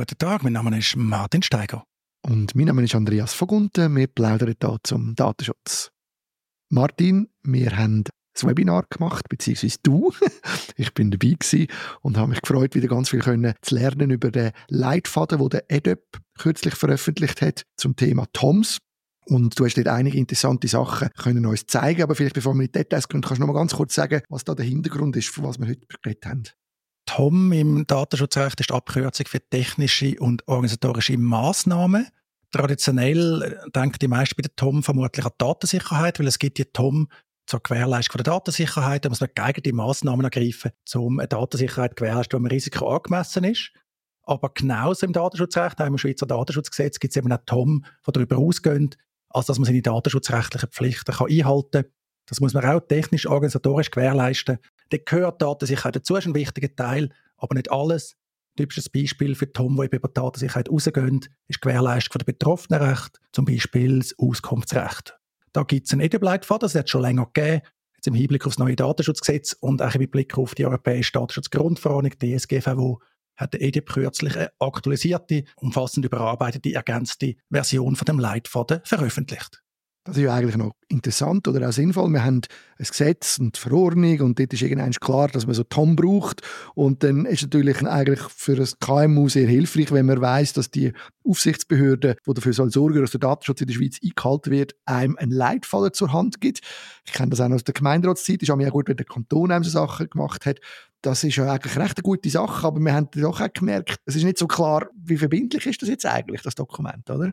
Guten Tag, mein Name ist Martin Steiger. Und mein Name ist Andreas Vogunten. Wir plaudern hier zum Datenschutz. Martin, wir haben das Webinar gemacht, beziehungsweise du. ich bin dabei gewesen und habe mich gefreut, wieder ganz viel können zu lernen über den Leitfaden, den der EDEP kürzlich veröffentlicht hat zum Thema TOMS. Und du hast dort einige interessante Sachen können uns zeigen, aber vielleicht bevor wir in die Details gehen, kannst du noch mal ganz kurz sagen, was da der Hintergrund ist, von was wir heute geredet haben. TOM im Datenschutzrecht ist die Abkürzung für technische und organisatorische Maßnahmen. Traditionell äh, denken die meisten bei der TOM vermutlich an Datensicherheit, weil es gibt die TOM zur Gewährleistung der Datensicherheit. Da muss man geeignete Maßnahmen ergreifen, um eine Datensicherheit zu gewährleisten, wo ein Risiko angemessen ist. Aber genauso im Datenschutzrecht, auch im Schweizer Datenschutzgesetz, gibt es eben auch TOM, die darüber ausgehen, als dass man seine datenschutzrechtlichen Pflichten einhalten kann. Das muss man auch technisch, organisatorisch gewährleisten. Da gehört Datensicherheit dazu, ist ein wichtiger Teil, aber nicht alles. Typisches Beispiel für Tom, die über Datensicherheit rausgehen, ist die Gewährleistung der Betroffenenrecht, zum Beispiel das Auskunftsrecht. Da gibt es einen EDIB-Leitfaden, das hat es schon länger gegeben, jetzt im Hinblick auf das neue Datenschutzgesetz und auch im Blick auf die Europäische Datenschutzgrundverordnung, DSGVO, hat der EDIB kürzlich eine aktualisierte, umfassend überarbeitete, ergänzte Version von dem Leitfaden veröffentlicht. Das ist ja eigentlich noch interessant oder auch sinnvoll. Wir haben ein Gesetz und die Verordnung und dort ist irgendwann klar, dass man so TOM braucht und dann ist natürlich eigentlich für ein KMU sehr hilfreich, wenn man weiß, dass die Aufsichtsbehörde, die dafür soll sorgen, dass der Datenschutz in der Schweiz eingehalten wird, einem einen Leitfaden zur Hand gibt. Ich kenne das auch noch aus der Gemeinderatszeit, ist auch gut, wenn der Kanton einem so Sachen gemacht hat. Das ist ja eigentlich recht eine gute Sache, aber wir haben doch auch gemerkt, es ist nicht so klar, wie verbindlich ist das jetzt eigentlich, das Dokument, oder?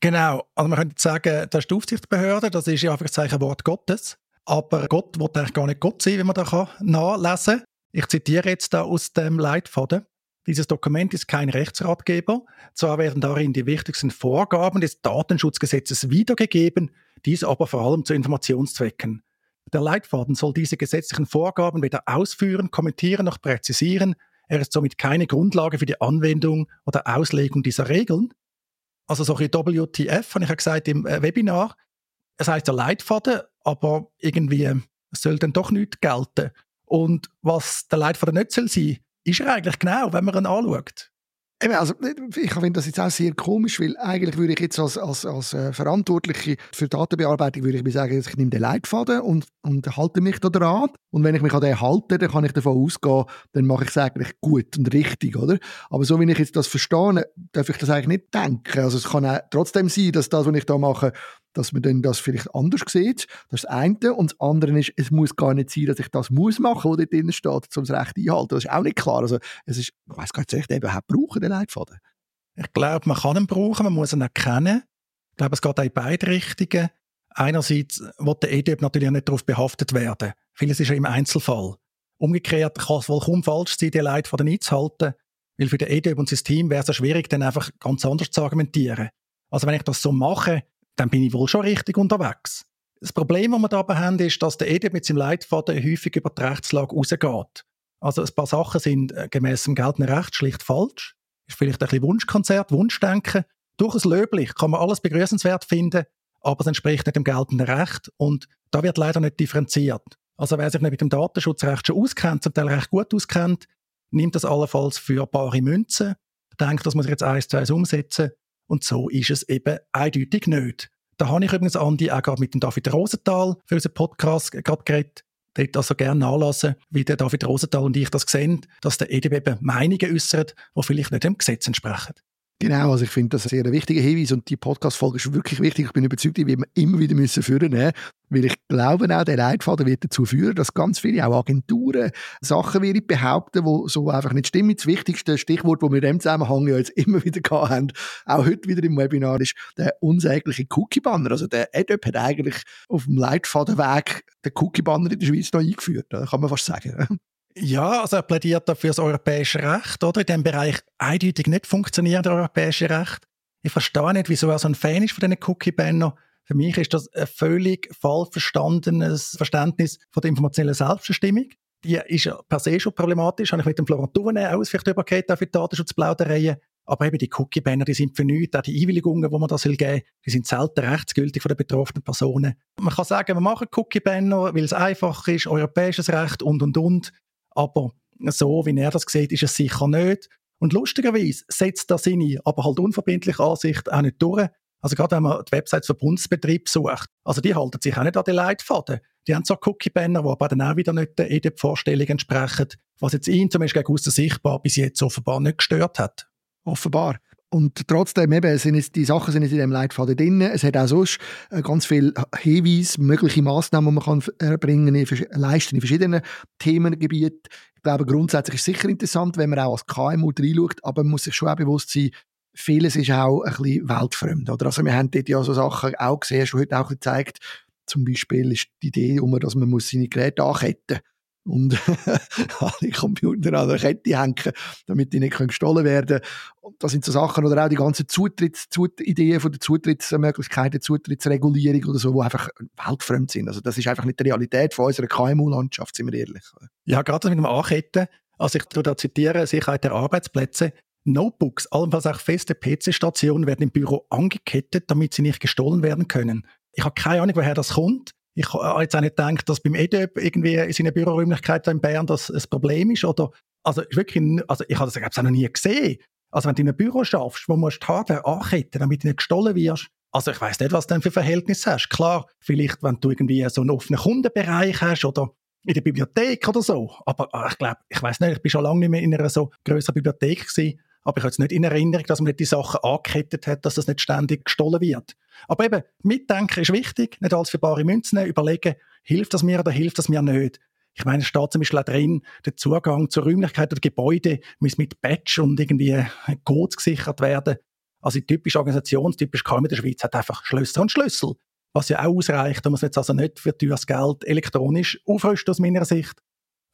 Genau, also man könnte sagen, das ist die Aufsichtsbehörde, das ist ja einfach ein Wort Gottes. Aber Gott wird eigentlich gar nicht Gott sein, wie man da nachlesen kann. Ich zitiere jetzt da aus dem Leitfaden. Dieses Dokument ist kein Rechtsratgeber. Zwar werden darin die wichtigsten Vorgaben des Datenschutzgesetzes wiedergegeben, dies aber vor allem zu Informationszwecken. Der Leitfaden soll diese gesetzlichen Vorgaben weder ausführen, kommentieren noch präzisieren. Er ist somit keine Grundlage für die Anwendung oder Auslegung dieser Regeln. Also so ein WTF, habe ich ja gesagt im äh, Webinar. Es heißt ja Leitfaden, aber irgendwie äh, soll dann doch nicht gelten. Und was der Leitfaden nicht soll sein, ist er eigentlich genau, wenn man ihn anschaut. Eben, also, ich finde das jetzt auch sehr komisch, weil eigentlich würde ich jetzt als, als, als äh, Verantwortliche für Datenbearbeitung würde ich mir sagen, ich nehme den Leitfaden und, und halte mich da dran. Und wenn ich mich an den halte, dann kann ich davon ausgehen, dann mache ich es eigentlich gut und richtig, oder? Aber so wie ich jetzt das verstehe, darf ich das eigentlich nicht denken. Also es kann auch trotzdem sein, dass das, was ich da mache, dass man dann das vielleicht anders sieht. Das ist das eine. Und das andere ist, es muss gar nicht sein, dass ich das muss machen, was dort drin steht, um das Recht einhalten. Das ist auch nicht klar. Also, es ist, ich weiss gar nicht, soll ich überhaupt brauchen, den Leitfaden? Ich glaube, man kann ihn brauchen, man muss ihn erkennen. Ich glaube, es geht auch in beide Richtungen. Einerseits wird der EDIB natürlich nicht darauf behaftet werden. Vieles ist ja im Einzelfall. Umgekehrt kann es wohl kaum falsch sein, die Leitfaden einzuhalten, weil für den EDIB und sein Team wäre es ja schwierig, dann einfach ganz anders zu argumentieren. Also wenn ich das so mache, dann bin ich wohl schon richtig unterwegs. Das Problem, das wir dabei haben, ist, dass der EDIB mit seinem Leitfaden häufig über die Rechtslage rausgeht. Also ein paar Sachen sind äh, gemäß dem geltenden Recht schlicht falsch. Ist vielleicht ein bisschen Wunschkonzert, Wunschdenken. Durchaus löblich, kann man alles begrüßenswert finden, aber es entspricht nicht dem geltenden Recht und da wird leider nicht differenziert. Also wer sich nicht mit dem Datenschutzrecht schon auskennt, zum Teil recht gut auskennt, nimmt das allenfalls für bare Münzen, denkt, das muss ich jetzt eins zu eins umsetzen und so ist es eben eindeutig nicht. Da habe ich übrigens, Andi, auch gerade mit dem David Rosenthal für unseren Podcast gerade geredet. Dort also gerne nachlassen, wie der David Rosenthal und ich das sehen, dass der EDB eben Meinungen äußert, die vielleicht nicht dem Gesetz entsprechen. Genau, also ich finde das ein sehr wichtiger Hinweis und die Podcast-Folge ist wirklich wichtig. Ich bin überzeugt, die werden wir immer wieder müssen führen müssen, weil ich glaube auch, der Leitfaden wird dazu führen, dass ganz viele auch Agenturen Sachen werden behaupten, die so einfach nicht stimmen. Das wichtigste Stichwort, das wir in dem Zusammenhang ja jetzt immer wieder haben, auch heute wieder im Webinar, ist der unsägliche Cookie-Banner. Also der AdOp hat eigentlich auf dem Leitfadenweg den Cookie-Banner in der Schweiz noch eingeführt, kann man fast sagen. Ja, also er plädiert dafür das europäische Recht, oder? In dem Bereich eindeutig nicht funktionierende europäische Recht. Ich verstehe nicht, wieso er so ein Fan ist von diesen Cookie-Banner. Für mich ist das ein völlig falsch verstandenes Verständnis von der informationellen Selbstbestimmung. Die ist ja per se schon problematisch. Habe ich mit dem Florent Duvenet auch vielleicht übergeht, auch für Datenschutzplaudereien. Aber eben die Cookie-Banner, die sind für nichts. Auch die Einwilligungen, die man da geben soll, die sind selten rechtsgültig von den betroffenen Personen. Man kann sagen, wir machen Cookie-Banner, weil es einfach ist, europäisches Recht und, und, und. Aber so, wie er das sieht, ist es sicher nicht. Und lustigerweise setzt er seine, aber halt unverbindliche Ansicht auch nicht durch. Also gerade wenn man die Websites vom Bundesbetrieb sucht, also die halten sich auch nicht an den Leitfaden. Die haben zwar Cookie-Banner, die aber dann auch wieder nicht der EDIP-Vorstellung entsprechen, was jetzt ihn zum Beispiel gegen aussen sichtbar bis jetzt offenbar nicht gestört hat. Offenbar. Und trotzdem eben, sind jetzt, die Sachen sind jetzt in dem Leitfaden drin. Es hat auch sonst äh, ganz viele Hinweise, mögliche Massnahmen, die man erbringen kann, leisten in verschiedenen Themengebieten. Ich glaube, grundsätzlich ist es sicher interessant, wenn man auch als KMU reinschaut, aber man muss sich schon auch bewusst sein, vieles ist auch ein bisschen weltfremd. Oder? Also wir haben dort ja so Sachen auch gesehen, schon heute auch gezeigt, zum Beispiel ist die Idee, dass man seine Geräte anketten muss und alle Computer an der Kette hängen, damit die nicht gestohlen werden können. Das sind so Sachen, oder auch die ganzen Zutritts, Zut Ideen von der Zutrittsmöglichkeiten, Zutrittsregulierung oder so, die einfach weltfremd sind. Also das ist einfach nicht die Realität von unserer KMU-Landschaft, sind wir ehrlich. Ja, gerade mit dem Anketten, also ich da zitieren, Sicherheit der Arbeitsplätze, Notebooks, allenfalls auch feste PC-Stationen werden im Büro angekettet, damit sie nicht gestohlen werden können. Ich habe keine Ahnung, woher das kommt. Ich habe jetzt auch nicht gedacht, dass beim EDEB irgendwie in seinen Büroräumlichkeiten in Bern das ein Problem ist. Oder, also, ist wirklich, also ich habe das ich, auch noch nie gesehen. Also wenn du in einem Büro schaffst, wo du die Hardware anketten damit du nicht gestohlen wirst, also ich weiß nicht, was du denn für Verhältnisse hast. Klar, vielleicht, wenn du irgendwie so einen offenen Kundenbereich hast oder in der Bibliothek oder so. Aber ah, ich glaube, ich weiß nicht, ich bin schon lange nicht mehr in einer so größeren Bibliothek gewesen. Aber ich habe jetzt nicht in Erinnerung, dass man nicht die Sachen angekettet hat, dass das nicht ständig gestohlen wird. Aber eben, mitdenken ist wichtig, nicht alles für bare Münzen nehmen, überlegen, hilft das mir oder hilft das mir nicht. Ich meine, es steht zum Beispiel auch drin, der Zugang zur Räumlichkeit oder Gebäude muss mit Badge und irgendwie Codes gesichert werden. Also die typische Organisation, typisch in der Schweiz hat einfach Schlösser und Schlüssel. Was ja auch ausreicht. Da muss man jetzt also nicht für teures Geld elektronisch aufrüsten aus meiner Sicht.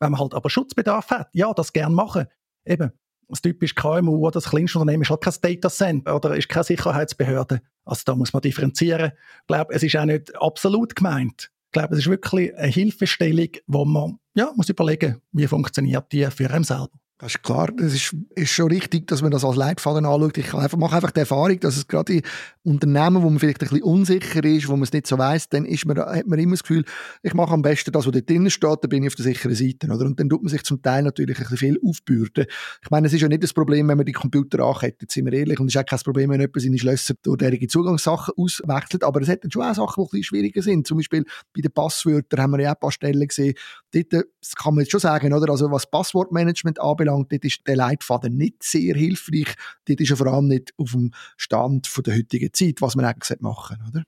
Wenn man halt aber Schutzbedarf hat, ja, das gern machen. Eben, das typische KMU oder das kleinste Unternehmen ist halt kein Data Center oder ist keine Sicherheitsbehörde. Also da muss man differenzieren. Ich glaube, es ist auch nicht absolut gemeint. Ich glaube, es ist wirklich eine Hilfestellung, wo man ja, muss überlegen, wie funktioniert die für einen selber. Das ist klar, das ist, ist schon richtig, dass man das als Leitfaden anschaut. Ich mache einfach die Erfahrung, dass es gerade in Unternehmen, wo man vielleicht ein bisschen unsicher ist, wo man es nicht so weiß, dann ist man, hat man immer das Gefühl, ich mache am besten das, was dort drinnen steht, dann bin ich auf der sicheren Seite. Oder? Und dann tut man sich zum Teil natürlich ein bisschen viel aufbürden. Ich meine, es ist ja nicht das Problem, wenn man die Computer ankettet, sind wir ehrlich. Und es ist auch kein Problem, wenn jemand seine Schlösser durch derige Zugangssachen auswechselt. Aber es hat dann schon auch Sachen, die ein bisschen schwieriger sind. Zum Beispiel bei den Passwörtern haben wir ja auch ein paar Stellen gesehen. Dort das kann man jetzt schon sagen, oder? Also was Passwortmanagement anbelangt, dort ist der Leitfaden nicht sehr hilfreich. Dort ist er vor allem nicht auf dem Stand von der heutigen Zeit, was man eigentlich machen oder?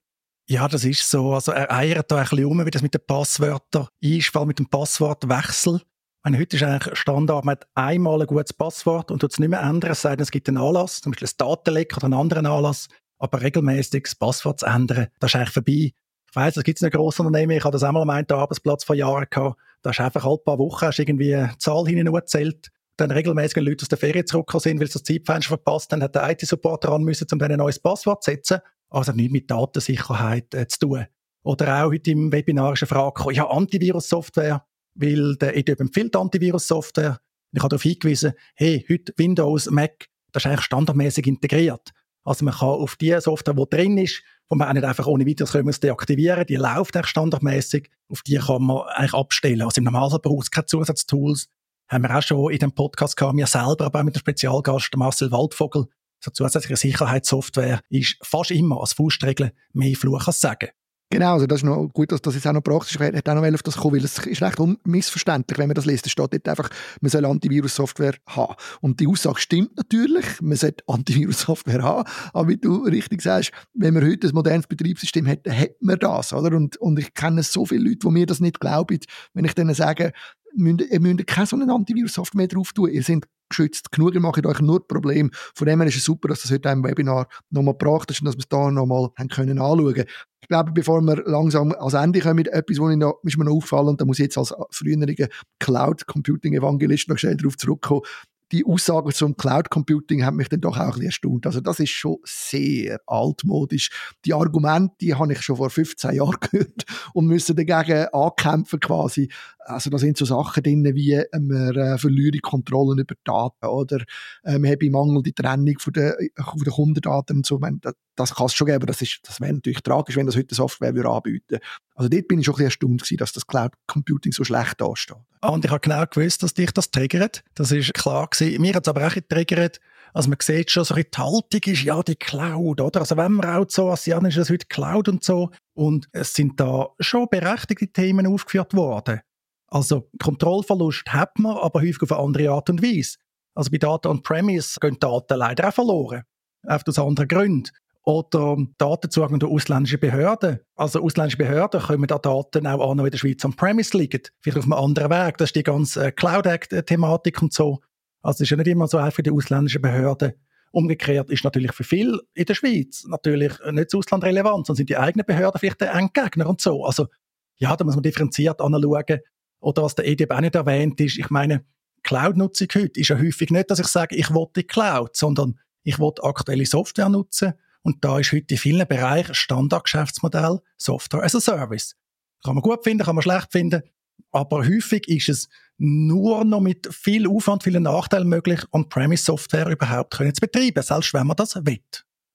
Ja, das ist so. Also er eiert da ein bisschen um, wie das mit den Passwörtern ist, vor allem mit dem Passwortwechsel. Meine, heute ist eigentlich Standard, man hat einmal ein gutes Passwort und tut es nicht mehr ändern, es sei denn, es gibt einen Anlass, zum Beispiel ein Datenleck oder einen anderen Anlass. Aber regelmäßig das Passwort zu ändern, das ist eigentlich vorbei. Ich weiss, es gibt ein grosses Unternehmen, ich hatte das einmal an meinem Arbeitsplatz vor Jahren gehabt. Da hast du einfach alle paar Wochen irgendwie eine Zahl hineingezählt dann regelmäßig, Leute aus der Ferien zurückgekommen sind, weil sie das Zeitfenster verpasst haben, hat der IT-Support daran müssen, um dann ein neues Passwort zu setzen. Also nicht mit Datensicherheit äh, zu tun. Oder auch heute im Webinar ist eine Frage gekommen, ja, Antivirus-Software, weil der EDUB empfiehlt Antivirus-Software. Ich habe darauf hingewiesen, hey, heute Windows, Mac, das ist eigentlich standardmäßig integriert. Also man kann auf die Software, die drin ist, wo man auch nicht einfach ohne weiteres können deaktivieren die läuft eigentlich standardmäßig, auf die kann man eigentlich abstellen. Also im Normalfall braucht es keine Zusatztools, haben wir auch schon in dem Podcast gehabt, wir selber, aber auch mit dem Spezialgast Marcel Waldvogel. So zusätzliche Sicherheitssoftware ist fast immer als Faustregel mehr Fluch als Sagen. Genau, also das ist noch gut, dass das jetzt auch noch praktisch wäre. Hätte auch noch auf das kommen, weil es ist recht missverständlich, wenn man das liest. Es steht dort einfach, man soll Antivirus-Software haben. Und die Aussage stimmt natürlich, man sollte Antivirus-Software haben. Aber wie du richtig sagst, wenn man heute ein modernes Betriebssystem hat, hat man das, oder? Und, und ich kenne so viele Leute, die mir das nicht glauben, wenn ich denen sage, ihr müsst keine so eine Antivirus-Software mehr drauf tun. Ihr seid geschützt genug, ihr macht euch nur Probleme. Von dem her ist es super, dass das heute im Webinar nochmal gebracht ist und dass wir es da nochmal können anschauen. Ich glaube, bevor wir langsam ans Ende kommen, etwas, was mir noch auffallen, und da muss ich jetzt als früheriger Cloud-Computing-Evangelist noch schnell darauf zurückkommen, die Aussagen zum Cloud Computing haben mich dann doch auch ein bisschen erstaunt. Also das ist schon sehr altmodisch. Die Argumente, die habe ich schon vor 15 Jahren gehört und müssen dagegen ankämpfen quasi. Also da sind so Sachen drin, wie äh, man äh, verliere Kontrollen über Daten oder äh, man habe mangelnde Trennung von den, von den Kundendaten und so. Meine, das, das kann es schon geben, aber das, ist, das wäre natürlich tragisch, wenn das heute Software würde anbieten Also dort bin ich schon ein bisschen erstaunt gewesen, dass das Cloud Computing so schlecht dasteht. Ah, und ich habe genau gewusst, dass dich das triggert. Das ist klar gewesen. Mir hat es aber auch getriggert, also man sieht schon, so die Haltung ist ja die Cloud, oder? Also wenn man auch so ASEAN ist es heute Cloud und so. Und es sind da schon berechtigte Themen aufgeführt worden. Also Kontrollverlust hat man, aber häufig auf eine andere Art und Weise. Also bei Daten on-Premise gehen Daten leider auch verloren. Einfach aus anderen Gründen. Oder Datenzugang durch ausländische Behörden. Also ausländische Behörden können da Daten auch an, in der Schweiz on-Premise liegen. Vielleicht auf einem anderen Weg. Das ist die ganze Cloud-Act-Thematik und so. Also es ist ja nicht immer so einfach für die ausländischen Behörden. Umgekehrt ist natürlich für viele in der Schweiz natürlich nicht das Ausland relevant, sondern sind die eigenen Behörden vielleicht der Endgegner und so. Also ja, da muss man differenziert anschauen. Oder was der EDB auch nicht erwähnt ist, ich meine, Cloud-Nutzung heute ist ja häufig nicht, dass ich sage, ich will die Cloud, sondern ich will aktuelle Software nutzen. Und da ist heute in vielen Bereichen Standardgeschäftsmodell Software as a Service. Kann man gut finden, kann man schlecht finden. Aber häufig ist es nur noch mit viel Aufwand, vielen Nachteilen möglich, On-Premise-Software überhaupt können zu betreiben, selbst wenn man das will.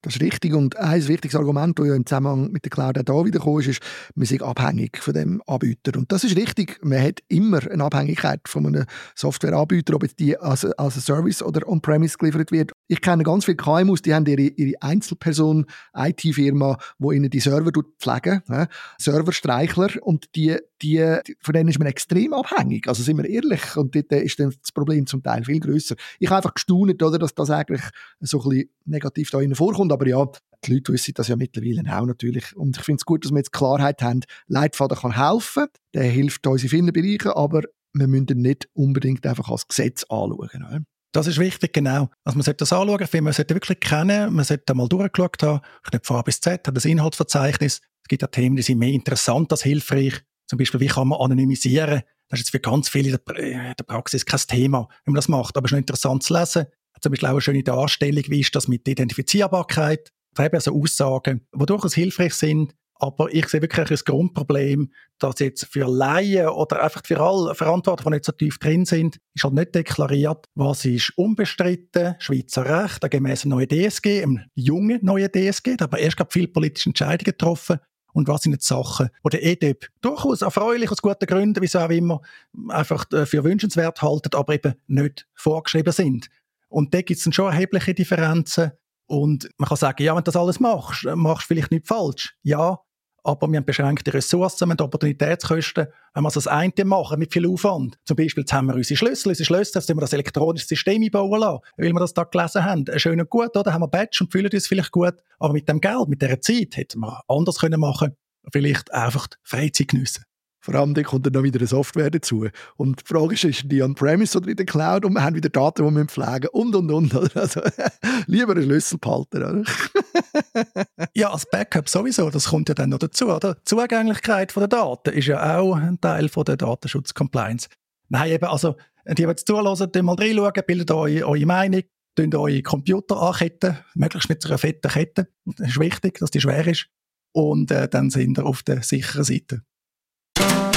Das ist richtig. Und ein wichtiges Argument, das ja im Zusammenhang mit der Cloud auch da wieder ist, ist, man ist abhängig von dem Anbieter. Und das ist richtig. Man hat immer eine Abhängigkeit von einem Softwareanbieter, ob jetzt die als, als Service oder on-premise geliefert wird. Ich kenne ganz viele KMUs, die haben ihre, ihre Einzelperson, IT-Firma, wo ihnen die Server pflegen, ja, Serverstreichler. Und die, die, von denen ist man extrem abhängig. Also sind wir ehrlich. Und dort ist dann das Problem zum Teil viel größer. Ich habe einfach gestaunt, oder, dass das eigentlich so ein bisschen negativ da vorkommt aber ja, die Leute wissen das ja mittlerweile auch natürlich. Und ich finde es gut, dass wir jetzt Klarheit haben. Leitfaden kann helfen, der hilft uns in vielen Bereichen, aber wir müssen nicht unbedingt einfach als Gesetz anschauen. Oder? Das ist wichtig, genau. Also man sollte das anschauen, finde, man sollte wirklich kennen, man sollte mal durchgeschaut haben, ich glaube von A bis Z, hat das Inhaltsverzeichnis. Es gibt ja Themen, die sind mehr interessant als hilfreich. Zum Beispiel, wie kann man anonymisieren? Das ist jetzt für ganz viele in der Praxis kein Thema, wenn man das macht, aber es ist noch interessant zu lesen zum Beispiel auch eine schöne Darstellung, wie ist das mit Identifizierbarkeit, eben also Aussagen, die durchaus hilfreich sind, aber ich sehe wirklich ein Grundproblem, dass jetzt für Laien oder einfach für alle Verantwortlichen, die nicht so tief drin sind, ist halt nicht deklariert, was ist unbestritten, Schweizer Recht, gemäß neuen DSG, einem jungen neuen DSG, da haben wir erst gerade viele politische Entscheidungen getroffen, und was sind die Sachen, wo der EDIP durchaus erfreulich aus guten Gründen, wieso auch immer, einfach äh, für wünschenswert halten, aber eben nicht vorgeschrieben sind. Und da gibt es dann schon erhebliche Differenzen. Und man kann sagen, ja, wenn du das alles machst, machst du vielleicht nicht falsch. Ja, aber wir haben beschränkte Ressourcen, wir haben Opportunitätskosten. Wenn wir das eine machen, mit viel Aufwand, zum Beispiel, jetzt haben wir unsere Schlüssel, unsere Schlüssel, jetzt wir das elektronische System einbauen lassen, weil wir das da gelesen haben. Schön und gut, oder? Haben wir Badge und fühlen uns vielleicht gut. Aber mit dem Geld, mit dieser Zeit, hätten wir anders können machen Vielleicht einfach Freizeit geniessen. Vor allem dann kommt dann noch wieder eine Software dazu. Und die Frage ist, ist die on-premise oder in der Cloud? Und wir haben wieder Daten, die wir pflegen und, und, und. Also, lieber einen Schlüssel behalten, ja, als Backup sowieso, das kommt ja dann noch dazu, oder? Die Zugänglichkeit der Daten ist ja auch ein Teil von der Datenschutz-Compliance. Nein, eben, also, die, die jetzt zuhören, die mal reinschauen, bildet eure, eure Meinung, tun eure Computer anketten, möglichst mit einer fetten Kette. Das ist wichtig, dass die schwer ist. Und äh, dann sind wir auf der sicheren Seite. Thank you.